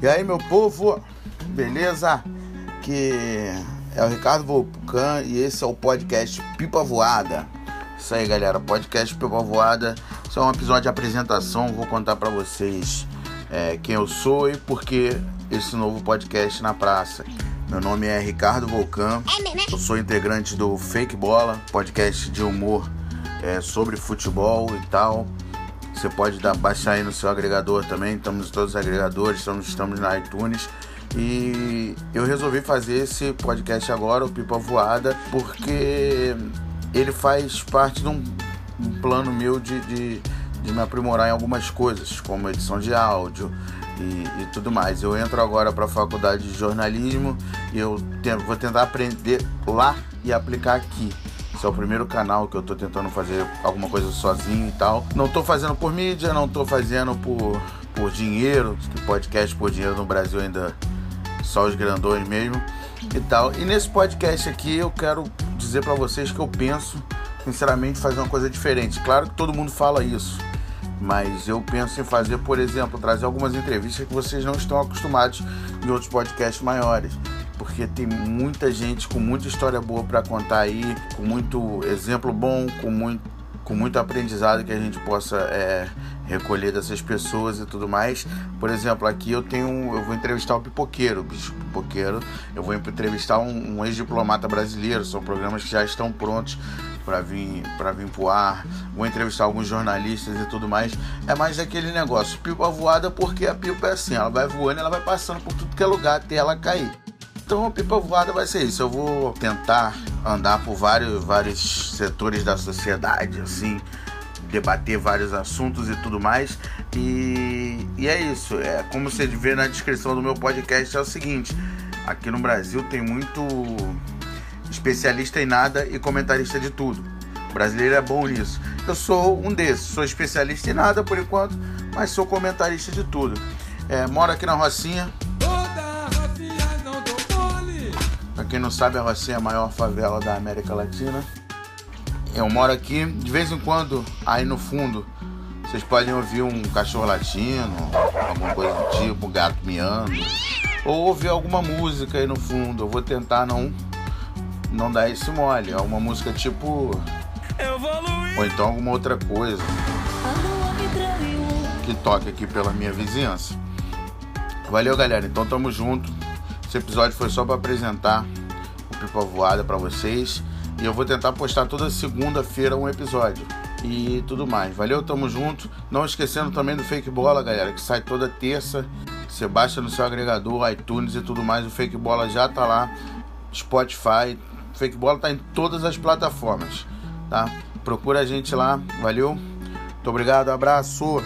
E aí, meu povo, beleza? Que é o Ricardo Volcan e esse é o podcast Pipa Voada. Isso aí, galera, podcast Pipa Voada. Isso é um episódio de apresentação. Vou contar para vocês é, quem eu sou e por que esse novo podcast na praça. Meu nome é Ricardo Volcan, eu sou integrante do Fake Bola, podcast de humor é, sobre futebol e tal. Você pode dar, baixar aí no seu agregador também. Estamos em todos os agregadores, estamos, estamos na iTunes. E eu resolvi fazer esse podcast agora, o Pipa Voada, porque ele faz parte de um, um plano meu de, de, de, me aprimorar em algumas coisas, como edição de áudio e, e tudo mais. Eu entro agora para a faculdade de jornalismo e eu tento, vou tentar aprender lá e aplicar aqui. É o primeiro canal que eu tô tentando fazer alguma coisa sozinho e tal. Não tô fazendo por mídia, não tô fazendo por, por dinheiro, que podcast por dinheiro no Brasil ainda só os grandões mesmo e tal. E nesse podcast aqui eu quero dizer para vocês que eu penso sinceramente fazer uma coisa diferente. Claro que todo mundo fala isso, mas eu penso em fazer, por exemplo, trazer algumas entrevistas que vocês não estão acostumados em outros podcasts maiores porque tem muita gente com muita história boa para contar aí, com muito exemplo bom, com muito com muito aprendizado que a gente possa é, recolher dessas pessoas e tudo mais. Por exemplo, aqui eu tenho, eu vou entrevistar o pipoqueiro, o bicho pipoqueiro. Eu vou entrevistar um, um ex-diplomata brasileiro. São programas que já estão prontos para vir para vir pro ar. Vou entrevistar alguns jornalistas e tudo mais. É mais aquele negócio, pipa voada, porque a pipa é assim, ela vai voando, ela vai passando por tudo que é lugar até ela cair. Então pipa voada vai ser isso. Eu vou tentar andar por vários, vários setores da sociedade, assim, debater vários assuntos e tudo mais. E, e é isso. É como você vê na descrição do meu podcast é o seguinte: aqui no Brasil tem muito especialista em nada e comentarista de tudo. O brasileiro é bom nisso. Eu sou um desses. Sou especialista em nada por enquanto, mas sou comentarista de tudo. É, moro aqui na Rocinha, quem não sabe, a Rocinha é a maior favela da América Latina. Eu moro aqui, de vez em quando, aí no fundo, vocês podem ouvir um cachorro latino, alguma coisa do tipo, um gato miando, ou ouvir alguma música aí no fundo. Eu vou tentar não não dar esse mole. É uma música tipo. Ou então alguma outra coisa que toque aqui pela minha vizinhança. Valeu, galera. Então tamo junto. Esse episódio foi só para apresentar o Pipa Voada para vocês. E eu vou tentar postar toda segunda-feira um episódio. E tudo mais. Valeu, tamo junto. Não esquecendo também do Fake Bola, galera, que sai toda terça. Você baixa no seu agregador, iTunes e tudo mais. O Fake Bola já tá lá. Spotify. Fake Bola tá em todas as plataformas, tá? Procura a gente lá. Valeu. Muito obrigado. Abraço.